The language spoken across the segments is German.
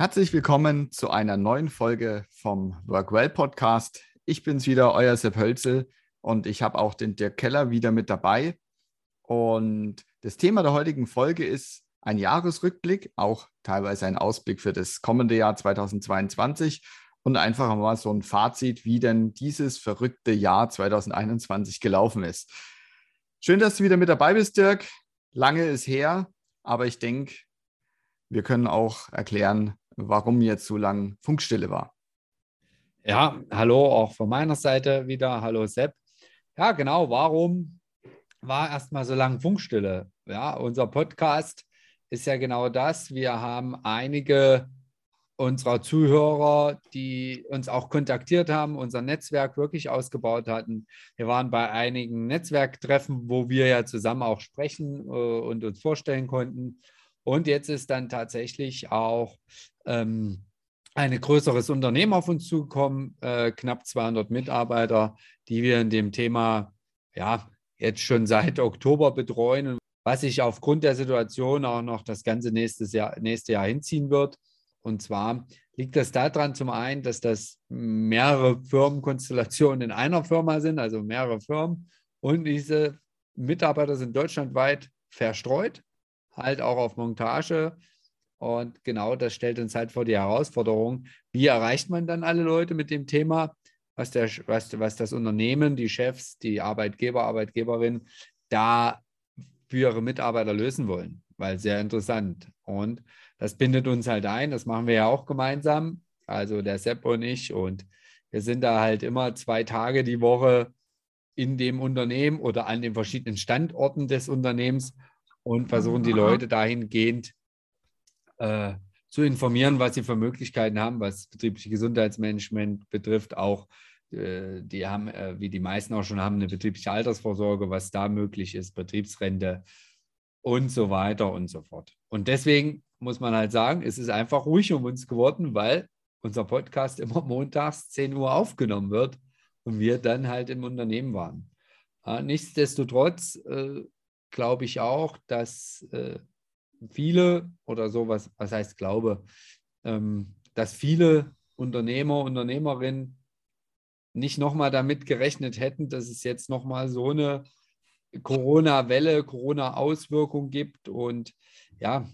Herzlich willkommen zu einer neuen Folge vom Workwell Podcast. Ich bin's wieder, euer Sepp Hölzel und ich habe auch den Dirk Keller wieder mit dabei. Und das Thema der heutigen Folge ist ein Jahresrückblick, auch teilweise ein Ausblick für das kommende Jahr 2022 und einfach mal so ein Fazit, wie denn dieses verrückte Jahr 2021 gelaufen ist. Schön, dass du wieder mit dabei bist, Dirk. Lange ist her, aber ich denke, wir können auch erklären, warum jetzt so lange Funkstille war. Ja, hallo auch von meiner Seite wieder. Hallo Sepp. Ja, genau. Warum war erstmal so lange Funkstille? Ja, unser Podcast ist ja genau das. Wir haben einige unserer Zuhörer, die uns auch kontaktiert haben, unser Netzwerk wirklich ausgebaut hatten. Wir waren bei einigen Netzwerktreffen, wo wir ja zusammen auch sprechen äh, und uns vorstellen konnten. Und jetzt ist dann tatsächlich auch ähm, ein größeres Unternehmen auf uns zugekommen, äh, knapp 200 Mitarbeiter, die wir in dem Thema ja jetzt schon seit Oktober betreuen was sich aufgrund der Situation auch noch das ganze nächste Jahr, nächste Jahr hinziehen wird. Und zwar liegt das daran zum einen, dass das mehrere Firmenkonstellationen in einer Firma sind, also mehrere Firmen. Und diese Mitarbeiter sind deutschlandweit verstreut, halt auch auf Montage, und genau das stellt uns halt vor die Herausforderung, wie erreicht man dann alle Leute mit dem Thema, was, der, was, was das Unternehmen, die Chefs, die Arbeitgeber, Arbeitgeberinnen da für ihre Mitarbeiter lösen wollen, weil sehr interessant. Und das bindet uns halt ein, das machen wir ja auch gemeinsam, also der Sepp und ich. Und wir sind da halt immer zwei Tage die Woche in dem Unternehmen oder an den verschiedenen Standorten des Unternehmens und versuchen die Leute dahingehend äh, zu informieren, was sie für Möglichkeiten haben, was betriebliche Gesundheitsmanagement betrifft. Auch die haben, äh, wie die meisten auch schon haben, eine betriebliche Altersvorsorge, was da möglich ist, Betriebsrente und so weiter und so fort. Und deswegen muss man halt sagen, es ist einfach ruhig um uns geworden, weil unser Podcast immer montags 10 Uhr aufgenommen wird und wir dann halt im Unternehmen waren. Äh, nichtsdestotrotz äh, glaube ich auch, dass äh, viele oder sowas, was heißt Glaube, ähm, dass viele Unternehmer, Unternehmerinnen nicht nochmal damit gerechnet hätten, dass es jetzt nochmal so eine Corona-Welle, Corona-Auswirkung gibt und ja,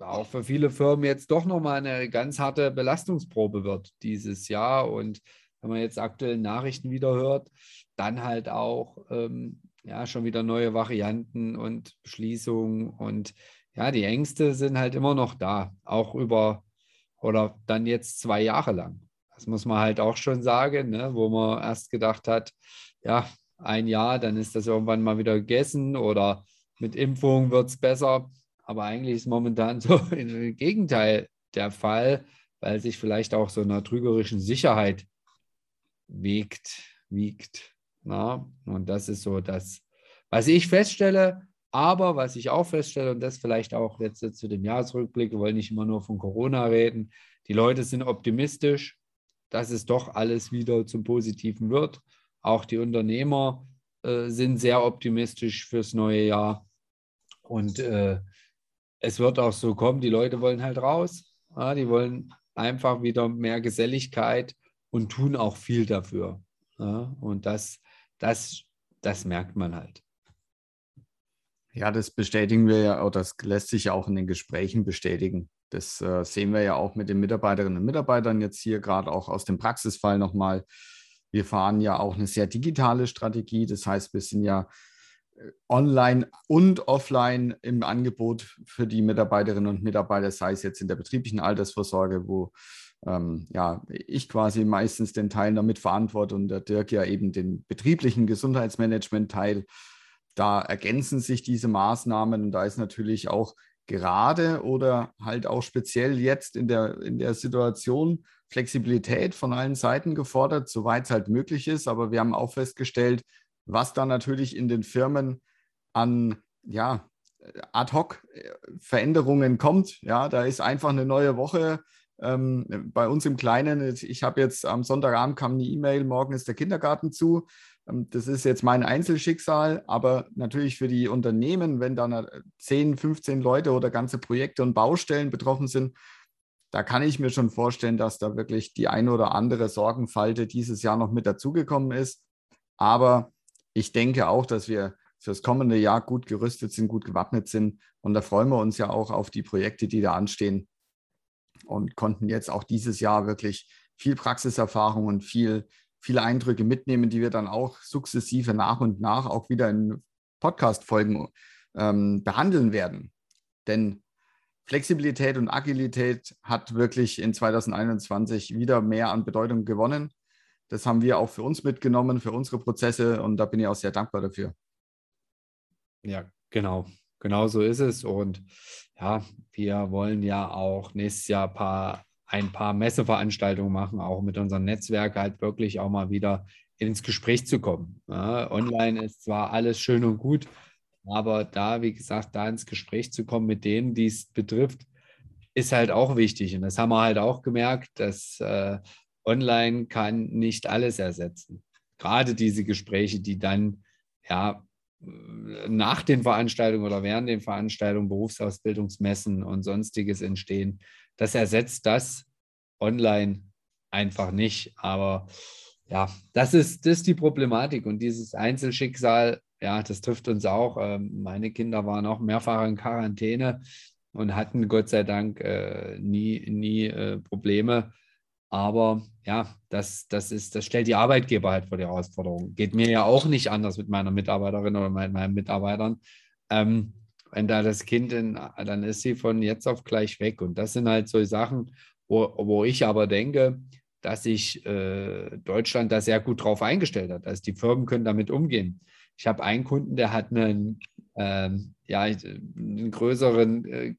auch für viele Firmen jetzt doch nochmal eine ganz harte Belastungsprobe wird dieses Jahr. Und wenn man jetzt aktuell Nachrichten wieder hört, dann halt auch ähm, ja, schon wieder neue Varianten und Schließungen und ja, die Ängste sind halt immer noch da, auch über oder dann jetzt zwei Jahre lang. Das muss man halt auch schon sagen, ne? wo man erst gedacht hat, ja, ein Jahr, dann ist das irgendwann mal wieder gegessen oder mit Impfung wird es besser. Aber eigentlich ist momentan so im Gegenteil der Fall, weil sich vielleicht auch so einer trügerischen Sicherheit wiegt, wiegt. Na? Und das ist so das, was ich feststelle, aber was ich auch feststelle, und das vielleicht auch jetzt zu dem Jahresrückblick, wir wollen nicht immer nur von Corona reden, die Leute sind optimistisch, dass es doch alles wieder zum Positiven wird. Auch die Unternehmer äh, sind sehr optimistisch fürs neue Jahr. Und äh, es wird auch so kommen, die Leute wollen halt raus. Ja, die wollen einfach wieder mehr Geselligkeit und tun auch viel dafür. Ja, und das, das, das merkt man halt. Ja, das bestätigen wir ja, oder das lässt sich ja auch in den Gesprächen bestätigen. Das äh, sehen wir ja auch mit den Mitarbeiterinnen und Mitarbeitern jetzt hier gerade auch aus dem Praxisfall nochmal. Wir fahren ja auch eine sehr digitale Strategie. Das heißt, wir sind ja äh, online und offline im Angebot für die Mitarbeiterinnen und Mitarbeiter, sei es jetzt in der betrieblichen Altersvorsorge, wo ähm, ja, ich quasi meistens den Teil damit verantworte und der Dirk ja eben den betrieblichen Gesundheitsmanagement-Teil da ergänzen sich diese Maßnahmen und da ist natürlich auch gerade oder halt auch speziell jetzt in der, in der Situation Flexibilität von allen Seiten gefordert, soweit es halt möglich ist. Aber wir haben auch festgestellt, was da natürlich in den Firmen an ja, Ad-Hoc-Veränderungen kommt. Ja, da ist einfach eine neue Woche. Ähm, bei uns im Kleinen, ich habe jetzt am Sonntagabend kam eine E-Mail, morgen ist der Kindergarten zu. Ähm, das ist jetzt mein Einzelschicksal, aber natürlich für die Unternehmen, wenn da 10, 15 Leute oder ganze Projekte und Baustellen betroffen sind, da kann ich mir schon vorstellen, dass da wirklich die eine oder andere Sorgenfalte dieses Jahr noch mit dazugekommen ist. Aber ich denke auch, dass wir fürs kommende Jahr gut gerüstet sind, gut gewappnet sind. Und da freuen wir uns ja auch auf die Projekte, die da anstehen und konnten jetzt auch dieses Jahr wirklich viel Praxiserfahrung und viel, viele Eindrücke mitnehmen, die wir dann auch sukzessive nach und nach auch wieder in Podcast-Folgen ähm, behandeln werden. Denn Flexibilität und Agilität hat wirklich in 2021 wieder mehr an Bedeutung gewonnen. Das haben wir auch für uns mitgenommen, für unsere Prozesse und da bin ich auch sehr dankbar dafür. Ja, genau. Genau so ist es. Und ja, wir wollen ja auch nächstes Jahr ein paar, ein paar Messeveranstaltungen machen, auch mit unserem Netzwerk halt wirklich auch mal wieder ins Gespräch zu kommen. Ja, online ist zwar alles schön und gut, aber da, wie gesagt, da ins Gespräch zu kommen mit denen, die es betrifft, ist halt auch wichtig. Und das haben wir halt auch gemerkt, dass äh, online kann nicht alles ersetzen. Gerade diese Gespräche, die dann ja nach den Veranstaltungen oder während den Veranstaltungen Berufsausbildungsmessen und sonstiges entstehen. Das ersetzt das online einfach nicht. Aber ja, das ist, das ist die Problematik und dieses Einzelschicksal, ja, das trifft uns auch. Ähm, meine Kinder waren auch mehrfach in Quarantäne und hatten Gott sei Dank äh, nie, nie äh, Probleme. Aber ja, das, das, ist, das stellt die Arbeitgeber halt vor die Herausforderung. Geht mir ja auch nicht anders mit meiner Mitarbeiterin oder mit meinen Mitarbeitern. Ähm, wenn da das Kind, in, dann ist sie von jetzt auf gleich weg. Und das sind halt so Sachen, wo, wo ich aber denke, dass sich äh, Deutschland da sehr gut drauf eingestellt hat. Also die Firmen können damit umgehen. Ich habe einen Kunden, der hat einen, ähm, ja, einen größeren äh,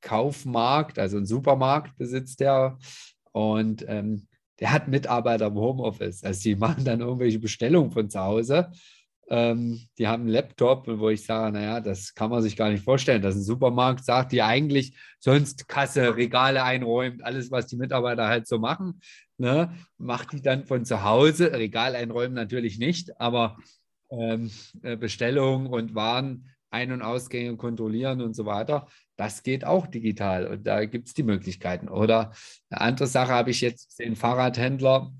Kaufmarkt, also einen Supermarkt besitzt der und ähm, der hat Mitarbeiter im Homeoffice. Also die machen dann irgendwelche Bestellungen von zu Hause. Ähm, die haben einen Laptop, wo ich sage, naja, das kann man sich gar nicht vorstellen, dass ein Supermarkt sagt, die eigentlich sonst Kasse, Regale einräumt, alles, was die Mitarbeiter halt so machen, ne, macht die dann von zu Hause, Regal einräumen natürlich nicht, aber ähm, äh, Bestellungen und Waren ein- und Ausgänge kontrollieren und so weiter. Das geht auch digital und da gibt es die Möglichkeiten. Oder eine andere Sache habe ich jetzt den Fahrradhändler,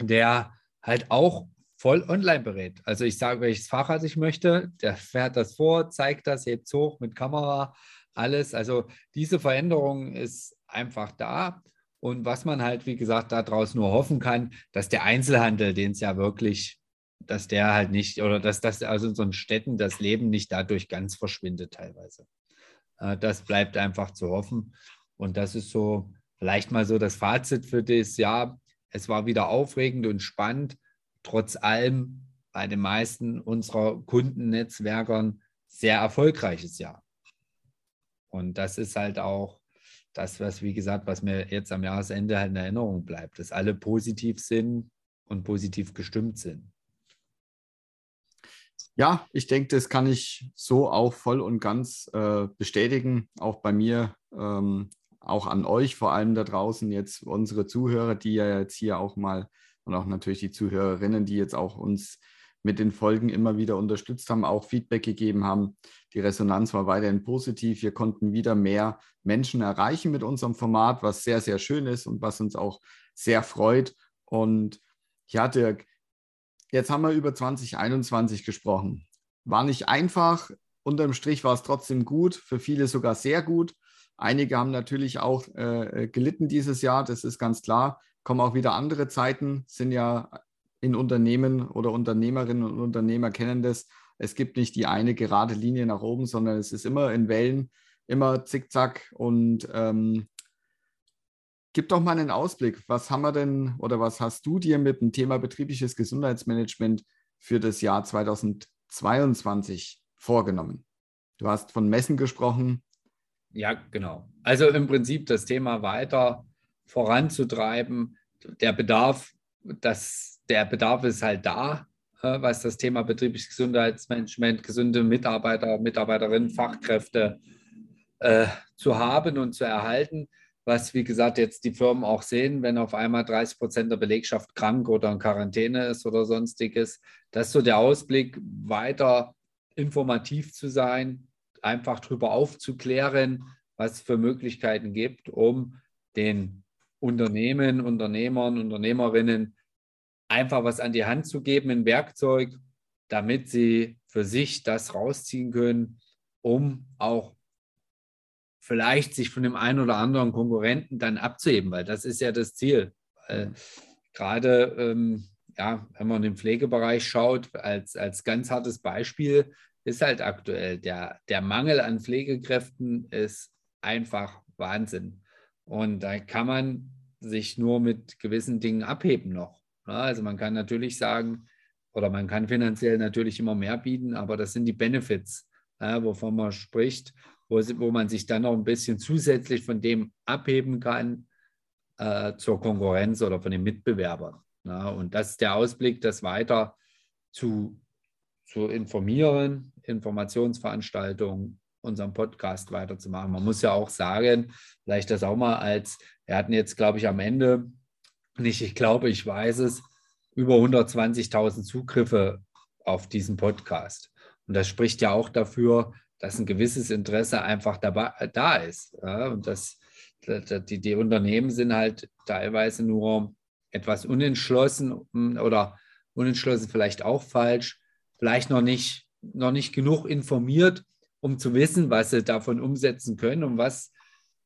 der halt auch voll online berät. Also ich sage, welches Fahrrad ich möchte, der fährt das vor, zeigt das, hebt es hoch mit Kamera, alles. Also diese Veränderung ist einfach da. Und was man halt, wie gesagt, daraus nur hoffen kann, dass der Einzelhandel, den es ja wirklich, dass der halt nicht, oder dass das also in unseren Städten das Leben nicht dadurch ganz verschwindet teilweise. Äh, das bleibt einfach zu hoffen. Und das ist so vielleicht mal so das Fazit für das Jahr. Es war wieder aufregend und spannend, trotz allem bei den meisten unserer Kundennetzwerkern sehr erfolgreiches Jahr. Und das ist halt auch das, was, wie gesagt, was mir jetzt am Jahresende halt in Erinnerung bleibt, dass alle positiv sind und positiv gestimmt sind. Ja, ich denke, das kann ich so auch voll und ganz äh, bestätigen. Auch bei mir, ähm, auch an euch, vor allem da draußen jetzt unsere Zuhörer, die ja jetzt hier auch mal und auch natürlich die Zuhörerinnen, die jetzt auch uns mit den Folgen immer wieder unterstützt haben, auch Feedback gegeben haben. Die Resonanz war weiterhin positiv. Wir konnten wieder mehr Menschen erreichen mit unserem Format, was sehr, sehr schön ist und was uns auch sehr freut. Und ja, Dirk, Jetzt haben wir über 2021 gesprochen. War nicht einfach. Unterm Strich war es trotzdem gut, für viele sogar sehr gut. Einige haben natürlich auch äh, gelitten dieses Jahr, das ist ganz klar. Kommen auch wieder andere Zeiten, sind ja in Unternehmen oder Unternehmerinnen und Unternehmer kennen das. Es gibt nicht die eine gerade Linie nach oben, sondern es ist immer in Wellen, immer zickzack und ähm, Gib doch mal einen Ausblick. Was haben wir denn oder was hast du dir mit dem Thema betriebliches Gesundheitsmanagement für das Jahr 2022 vorgenommen? Du hast von Messen gesprochen. Ja, genau. Also im Prinzip das Thema weiter voranzutreiben. Der Bedarf, das, der Bedarf ist halt da, äh, was das Thema betriebliches Gesundheitsmanagement, gesunde Mitarbeiter, Mitarbeiterinnen, Fachkräfte äh, zu haben und zu erhalten was, wie gesagt, jetzt die Firmen auch sehen, wenn auf einmal 30 Prozent der Belegschaft krank oder in Quarantäne ist oder sonstiges. Das ist so der Ausblick, weiter informativ zu sein, einfach darüber aufzuklären, was es für Möglichkeiten gibt, um den Unternehmen, Unternehmern, Unternehmerinnen einfach was an die Hand zu geben, ein Werkzeug, damit sie für sich das rausziehen können, um auch vielleicht sich von dem einen oder anderen Konkurrenten dann abzuheben, weil das ist ja das Ziel. Weil gerade ähm, ja, wenn man in den Pflegebereich schaut, als, als ganz hartes Beispiel, ist halt aktuell der, der Mangel an Pflegekräften ist einfach Wahnsinn. Und da kann man sich nur mit gewissen Dingen abheben noch. Also man kann natürlich sagen, oder man kann finanziell natürlich immer mehr bieten, aber das sind die Benefits, wovon man spricht wo, wo man sich dann noch ein bisschen zusätzlich von dem abheben kann äh, zur Konkurrenz oder von den Mitbewerbern. Ja, und das ist der Ausblick, das weiter zu, zu informieren, Informationsveranstaltungen, unseren Podcast weiterzumachen. Man muss ja auch sagen, vielleicht das auch mal als, wir hatten jetzt, glaube ich, am Ende, nicht ich glaube, ich weiß es, über 120.000 Zugriffe auf diesen Podcast. Und das spricht ja auch dafür, dass ein gewisses Interesse einfach dabei, da ist. Ja? Und das, die, die Unternehmen sind halt teilweise nur etwas unentschlossen hm, oder unentschlossen vielleicht auch falsch, vielleicht noch nicht, noch nicht genug informiert, um zu wissen, was sie davon umsetzen können und was,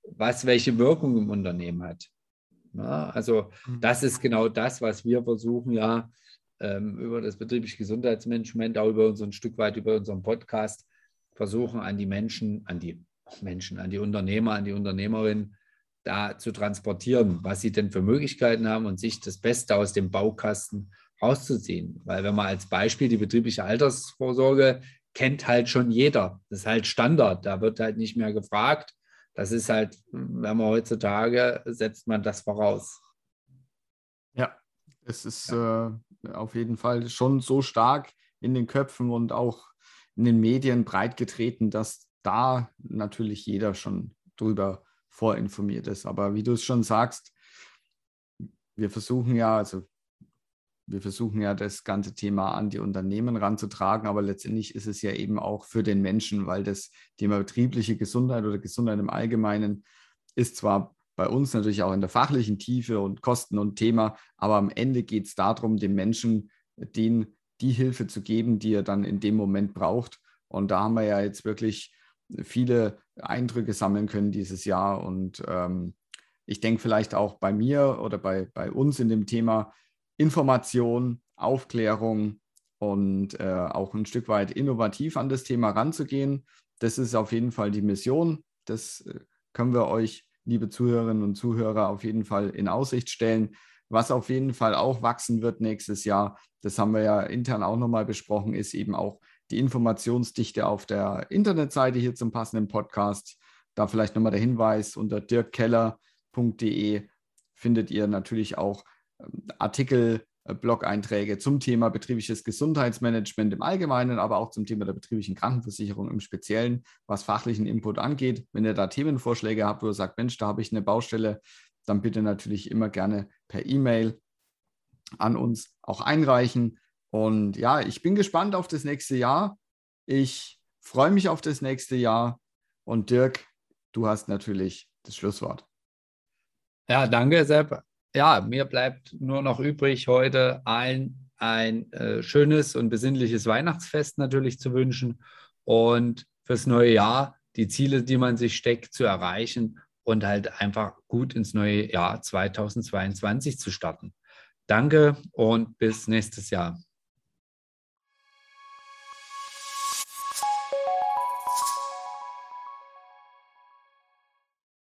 was welche Wirkung im Unternehmen hat. Ja, also mhm. das ist genau das, was wir versuchen ja ähm, über das betriebliche Gesundheitsmanagement, auch über unseren Stück weit über unseren Podcast versuchen, an die Menschen, an die Menschen, an die Unternehmer, an die Unternehmerinnen da zu transportieren, was sie denn für Möglichkeiten haben und sich das Beste aus dem Baukasten rauszuziehen. Weil wenn man als Beispiel die betriebliche Altersvorsorge kennt halt schon jeder. Das ist halt Standard. Da wird halt nicht mehr gefragt. Das ist halt, wenn man heutzutage setzt man das voraus. Ja, es ist ja. äh, auf jeden Fall schon so stark in den Köpfen und auch in den Medien breitgetreten, dass da natürlich jeder schon drüber vorinformiert ist. Aber wie du es schon sagst, wir versuchen ja, also wir versuchen ja das ganze Thema an die Unternehmen ranzutragen, aber letztendlich ist es ja eben auch für den Menschen, weil das Thema betriebliche Gesundheit oder Gesundheit im Allgemeinen ist zwar bei uns natürlich auch in der fachlichen Tiefe und Kosten und Thema, aber am Ende geht es darum, dem Menschen den die Hilfe zu geben, die er dann in dem Moment braucht. Und da haben wir ja jetzt wirklich viele Eindrücke sammeln können dieses Jahr. Und ähm, ich denke vielleicht auch bei mir oder bei, bei uns in dem Thema Information, Aufklärung und äh, auch ein Stück weit innovativ an das Thema ranzugehen. Das ist auf jeden Fall die Mission. Das äh, können wir euch, liebe Zuhörerinnen und Zuhörer, auf jeden Fall in Aussicht stellen. Was auf jeden Fall auch wachsen wird nächstes Jahr, das haben wir ja intern auch nochmal besprochen, ist eben auch die Informationsdichte auf der Internetseite hier zum passenden Podcast. Da vielleicht nochmal der Hinweis, unter dirkkeller.de findet ihr natürlich auch ähm, Artikel, äh, Blog-Einträge zum Thema betriebliches Gesundheitsmanagement im Allgemeinen, aber auch zum Thema der betrieblichen Krankenversicherung im Speziellen, was fachlichen Input angeht. Wenn ihr da Themenvorschläge habt, wo ihr sagt, Mensch, da habe ich eine Baustelle, dann bitte natürlich immer gerne per E-Mail an uns auch einreichen. Und ja, ich bin gespannt auf das nächste Jahr. Ich freue mich auf das nächste Jahr. Und Dirk, du hast natürlich das Schlusswort. Ja, danke, Sepp. Ja, mir bleibt nur noch übrig, heute allen ein äh, schönes und besinnliches Weihnachtsfest natürlich zu wünschen und fürs neue Jahr die Ziele, die man sich steckt, zu erreichen und halt einfach gut ins neue Jahr 2022 zu starten. Danke und bis nächstes Jahr.